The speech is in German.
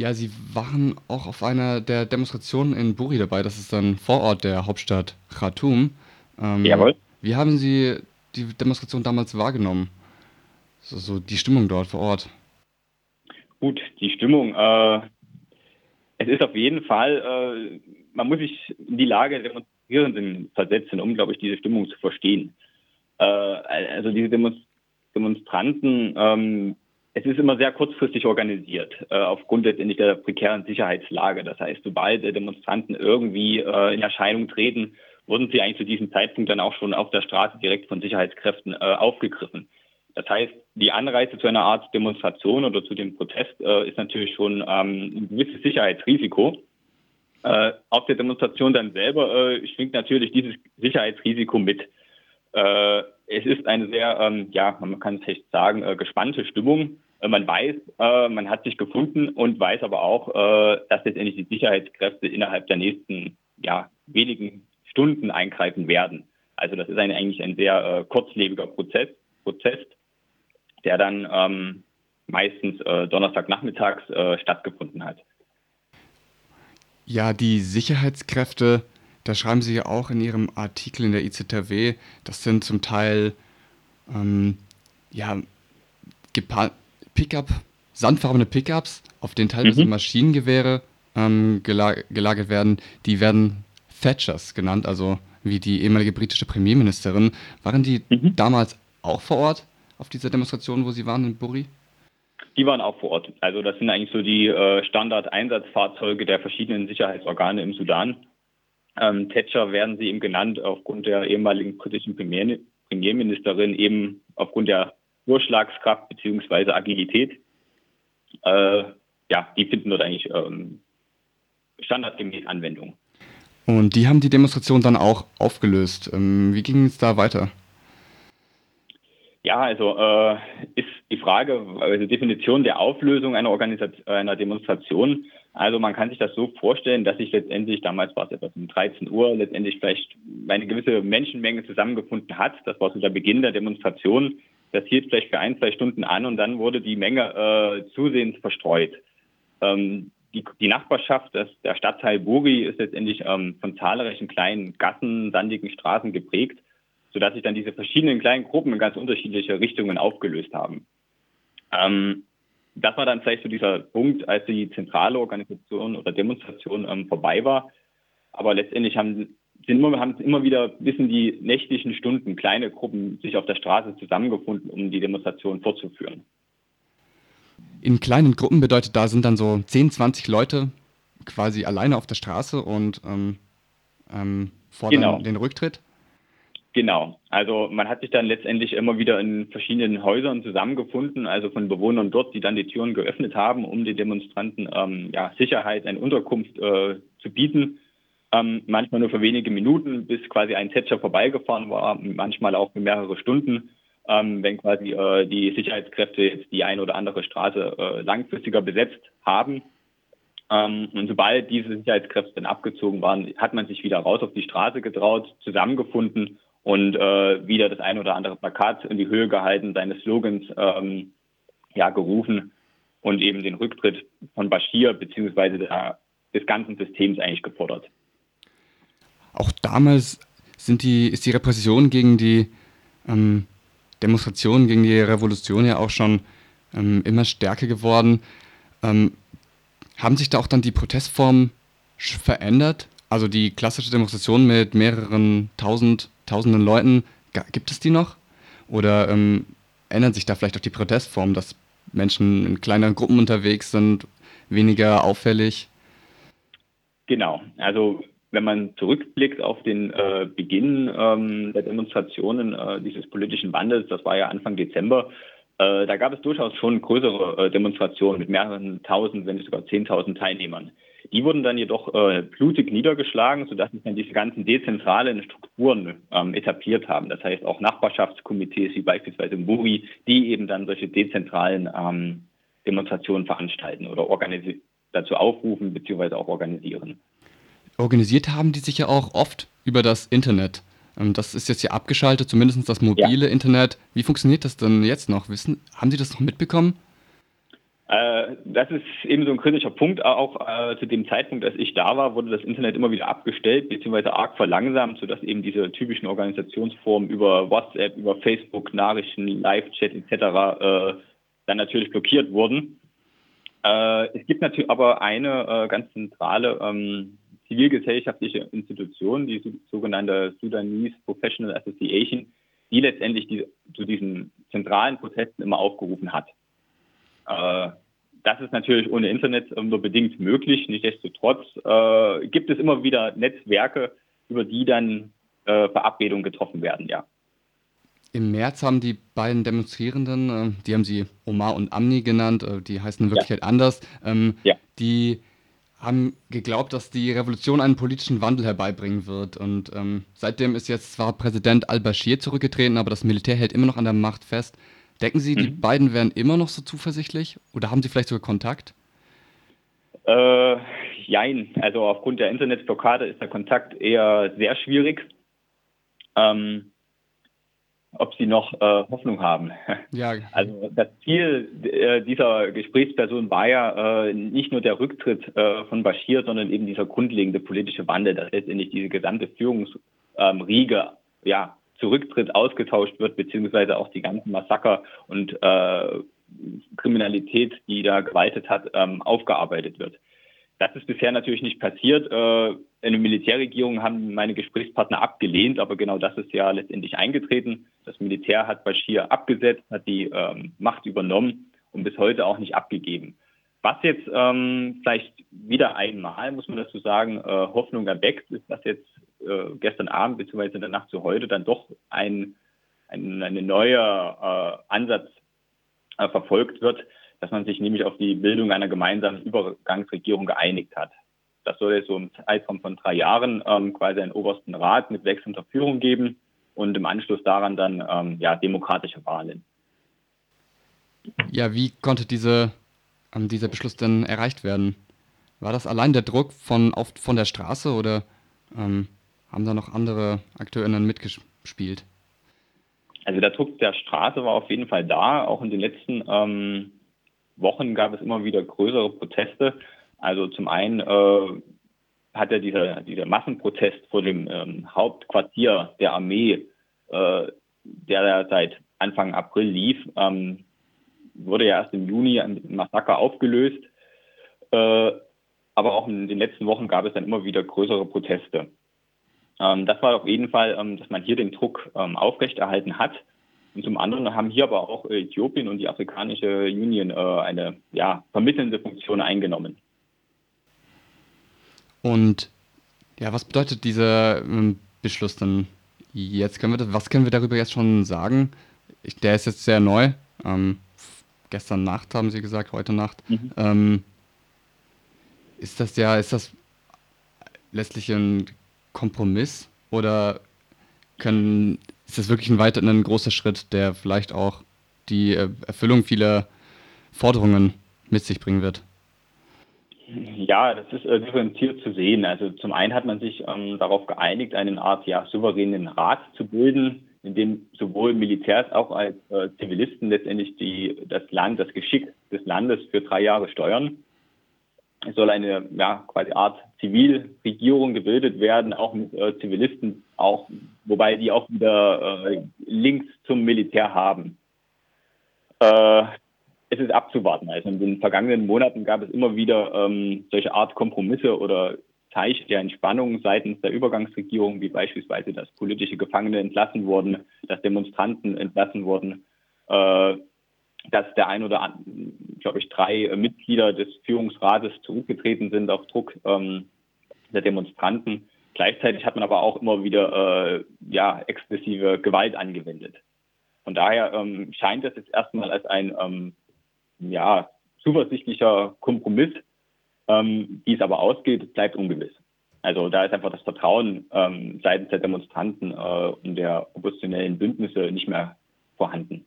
Ja, Sie waren auch auf einer der Demonstrationen in Buri dabei. Das ist dann Vorort der Hauptstadt Khartoum. Ähm, Jawohl. wie haben Sie die Demonstration damals wahrgenommen? So, so die Stimmung dort vor Ort. Gut, die Stimmung. Äh, es ist auf jeden Fall, äh, man muss sich in die Lage der Demonstrierenden versetzen, um, glaube ich, diese Stimmung zu verstehen. Äh, also diese Demonstranten ähm, es ist immer sehr kurzfristig organisiert, äh, aufgrund letztendlich der prekären Sicherheitslage. Das heißt, sobald äh, Demonstranten irgendwie äh, in Erscheinung treten, wurden sie eigentlich zu diesem Zeitpunkt dann auch schon auf der Straße direkt von Sicherheitskräften äh, aufgegriffen. Das heißt, die Anreise zu einer Art Demonstration oder zu dem Protest äh, ist natürlich schon ähm, ein gewisses Sicherheitsrisiko. Äh, auf der Demonstration dann selber schwingt natürlich dieses Sicherheitsrisiko mit. Es ist eine sehr, ähm, ja, man kann es echt sagen, äh, gespannte Stimmung. Äh, man weiß, äh, man hat sich gefunden und weiß aber auch, äh, dass letztendlich die Sicherheitskräfte innerhalb der nächsten ja, wenigen Stunden eingreifen werden. Also das ist ein, eigentlich ein sehr äh, kurzlebiger Prozess, Prozess, der dann ähm, meistens äh, Donnerstagnachmittags stattgefunden hat. Ja, die Sicherheitskräfte da schreiben Sie ja auch in Ihrem Artikel in der IZW, das sind zum Teil ähm, ja, Pickup, sandfarbene Pickups, auf denen teilweise mhm. Maschinengewehre ähm, gelag gelagert werden. Die werden Thatchers genannt, also wie die ehemalige britische Premierministerin. Waren die mhm. damals auch vor Ort auf dieser Demonstration, wo Sie waren in Buri? Die waren auch vor Ort. Also das sind eigentlich so die äh, Standard-Einsatzfahrzeuge der verschiedenen Sicherheitsorgane im Sudan. Ähm, Thatcher werden sie eben genannt aufgrund der ehemaligen britischen Premier Premierministerin, eben aufgrund der Durchschlagskraft bzw. Agilität. Äh, ja, die finden dort eigentlich ähm, standardgemäß Anwendung. Und die haben die Demonstration dann auch aufgelöst. Ähm, wie ging es da weiter? Ja, also äh, ist die Frage, also Definition der Auflösung einer, Organisation, einer Demonstration also man kann sich das so vorstellen, dass sich letztendlich, damals war es etwas um 13 Uhr, letztendlich vielleicht eine gewisse Menschenmenge zusammengefunden hat. Das war so der Beginn der Demonstration. Das hielt vielleicht für ein, zwei Stunden an und dann wurde die Menge äh, zusehends verstreut. Ähm, die, die, Nachbarschaft, das, der Stadtteil Buri, ist letztendlich ähm, von zahlreichen kleinen Gassen, sandigen Straßen geprägt, sodass sich dann diese verschiedenen kleinen Gruppen in ganz unterschiedliche Richtungen aufgelöst haben. Ähm, das war dann vielleicht so dieser Punkt, als die zentrale Organisation oder Demonstration ähm, vorbei war. Aber letztendlich haben, sind immer, haben immer wieder bis in die nächtlichen Stunden kleine Gruppen sich auf der Straße zusammengefunden, um die Demonstration fortzuführen. In kleinen Gruppen bedeutet, da sind dann so 10, 20 Leute quasi alleine auf der Straße und ähm, ähm, fordern genau. den Rücktritt? Genau. Also man hat sich dann letztendlich immer wieder in verschiedenen Häusern zusammengefunden, also von Bewohnern dort, die dann die Türen geöffnet haben, um den Demonstranten ähm, ja, Sicherheit, eine Unterkunft äh, zu bieten. Ähm, manchmal nur für wenige Minuten, bis quasi ein Tätscher vorbeigefahren war, manchmal auch für mehrere Stunden, ähm, wenn quasi äh, die Sicherheitskräfte jetzt die eine oder andere Straße äh, langfristiger besetzt haben. Ähm, und sobald diese Sicherheitskräfte dann abgezogen waren, hat man sich wieder raus auf die Straße getraut, zusammengefunden und äh, wieder das ein oder andere Plakat in die Höhe gehalten, seine Slogans ähm, ja, gerufen und eben den Rücktritt von Bashir bzw. des ganzen Systems eigentlich gefordert. Auch damals sind die, ist die Repression gegen die ähm, Demonstrationen, gegen die Revolution ja auch schon ähm, immer stärker geworden. Ähm, haben sich da auch dann die Protestformen verändert? Also die klassische Demonstration mit mehreren tausend tausenden Leuten, gibt es die noch? Oder ähm, ändert sich da vielleicht auch die Protestform, dass Menschen in kleineren Gruppen unterwegs sind, weniger auffällig? Genau, also wenn man zurückblickt auf den äh, Beginn ähm, der Demonstrationen äh, dieses politischen Wandels, das war ja Anfang Dezember, äh, da gab es durchaus schon größere äh, Demonstrationen mit mehreren tausend, wenn nicht sogar zehntausend Teilnehmern. Die wurden dann jedoch äh, blutig niedergeschlagen, sodass sich dann diese ganzen dezentralen Strukturen ähm, etabliert haben. Das heißt auch Nachbarschaftskomitees wie beispielsweise Muri, die eben dann solche dezentralen ähm, Demonstrationen veranstalten oder dazu aufrufen bzw. auch organisieren. Organisiert haben die sich ja auch oft über das Internet. Ähm, das ist jetzt ja abgeschaltet, zumindest das mobile ja. Internet. Wie funktioniert das denn jetzt noch? Wissen, haben Sie das noch mitbekommen? Äh, das ist eben so ein kritischer Punkt. Auch äh, zu dem Zeitpunkt, als ich da war, wurde das Internet immer wieder abgestellt bzw. arg verlangsamt, sodass eben diese typischen Organisationsformen über WhatsApp, über Facebook, Nachrichten, Live-Chat etc. Äh, dann natürlich blockiert wurden. Äh, es gibt natürlich aber eine äh, ganz zentrale ähm, zivilgesellschaftliche Institution, die sogenannte Sudanese Professional Association, die letztendlich die, zu diesen zentralen Protesten immer aufgerufen hat. Äh, das ist natürlich ohne Internet nur bedingt möglich. Nichtsdestotrotz äh, gibt es immer wieder Netzwerke, über die dann äh, Verabredungen getroffen werden, ja. Im März haben die beiden Demonstrierenden, äh, die haben sie Omar und Amni genannt, äh, die heißen in Wirklichkeit ja. anders, ähm, ja. die haben geglaubt, dass die Revolution einen politischen Wandel herbeibringen wird. Und ähm, seitdem ist jetzt zwar Präsident al-Bashir zurückgetreten, aber das Militär hält immer noch an der Macht fest. Denken Sie, mhm. die beiden wären immer noch so zuversichtlich oder haben Sie vielleicht sogar Kontakt? Äh, jein. Also aufgrund der Internetblockade ist der Kontakt eher sehr schwierig. Ähm, ob sie noch äh, Hoffnung haben. Ja. Also das Ziel äh, dieser Gesprächsperson war ja äh, nicht nur der Rücktritt äh, von Bashir, sondern eben dieser grundlegende politische Wandel, dass letztendlich diese gesamte Führungsriege ähm, ja, zurücktritt, ausgetauscht wird, beziehungsweise auch die ganzen Massaker und äh, Kriminalität, die da gewaltet hat, ähm, aufgearbeitet wird. Das ist bisher natürlich nicht passiert. Äh, eine Militärregierung haben meine Gesprächspartner abgelehnt, aber genau das ist ja letztendlich eingetreten. Das Militär hat Bashir abgesetzt, hat die ähm, Macht übernommen und bis heute auch nicht abgegeben. Was jetzt ähm, vielleicht wieder einmal, muss man dazu sagen, äh, Hoffnung erweckt, ist, dass jetzt äh, gestern Abend bzw. in der Nacht zu heute dann doch ein, ein eine neue äh, Ansatz äh, verfolgt wird, dass man sich nämlich auf die Bildung einer gemeinsamen Übergangsregierung geeinigt hat. Das soll jetzt so im Zeitraum von drei Jahren ähm, quasi einen obersten Rat mit wechselnder Führung geben und im Anschluss daran dann ähm, ja, demokratische Wahlen. Ja, wie konnte diese, ähm, dieser Beschluss denn erreicht werden? War das allein der Druck von, auf, von der Straße oder ähm, haben da noch andere AkteurInnen mitgespielt? Also der Druck der Straße war auf jeden Fall da. Auch in den letzten ähm, Wochen gab es immer wieder größere Proteste. Also zum einen äh, hat ja dieser, dieser Massenprotest vor dem ähm, Hauptquartier der Armee, äh, der seit Anfang April lief, ähm, wurde ja erst im Juni ein Massaker aufgelöst. Äh, aber auch in den letzten Wochen gab es dann immer wieder größere Proteste. Ähm, das war auf jeden Fall, ähm, dass man hier den Druck ähm, aufrechterhalten hat. Und zum anderen haben hier aber auch Äthiopien und die Afrikanische Union äh, eine ja, vermittelnde Funktion eingenommen. Und ja, was bedeutet dieser Beschluss dann jetzt? Können wir das, was können wir darüber jetzt schon sagen? Ich, der ist jetzt sehr neu. Ähm, gestern Nacht haben Sie gesagt, heute Nacht. Mhm. Ähm, ist das ja, ist das letztlich ein Kompromiss oder können, ist das wirklich ein weiter ein großer Schritt, der vielleicht auch die äh, Erfüllung vieler Forderungen mit sich bringen wird? Ja, das ist äh, differenziert zu sehen. Also zum einen hat man sich ähm, darauf geeinigt, eine Art ja, souveränen Rat zu bilden, in dem sowohl Militärs auch als äh, Zivilisten letztendlich die, das Land, das Geschick des Landes für drei Jahre steuern. Es soll eine ja, quasi Art Zivilregierung gebildet werden, auch mit äh, Zivilisten, auch, wobei die auch wieder äh, Links zum Militär haben. Äh, es ist abzuwarten. Also in den vergangenen Monaten gab es immer wieder ähm, solche Art Kompromisse oder Zeichen der Entspannung seitens der Übergangsregierung, wie beispielsweise, dass politische Gefangene entlassen wurden, dass Demonstranten entlassen wurden. Äh, dass der ein oder andere, glaube ich, drei Mitglieder des Führungsrates zurückgetreten sind auf Druck ähm, der Demonstranten. Gleichzeitig hat man aber auch immer wieder äh, ja, exzessive Gewalt angewendet. Von daher ähm, scheint das jetzt erstmal als ein ähm, ja, zuversichtlicher Kompromiss. Ähm, wie es aber ausgeht, bleibt ungewiss. Also da ist einfach das Vertrauen ähm, seitens der Demonstranten äh, und der oppositionellen Bündnisse nicht mehr vorhanden.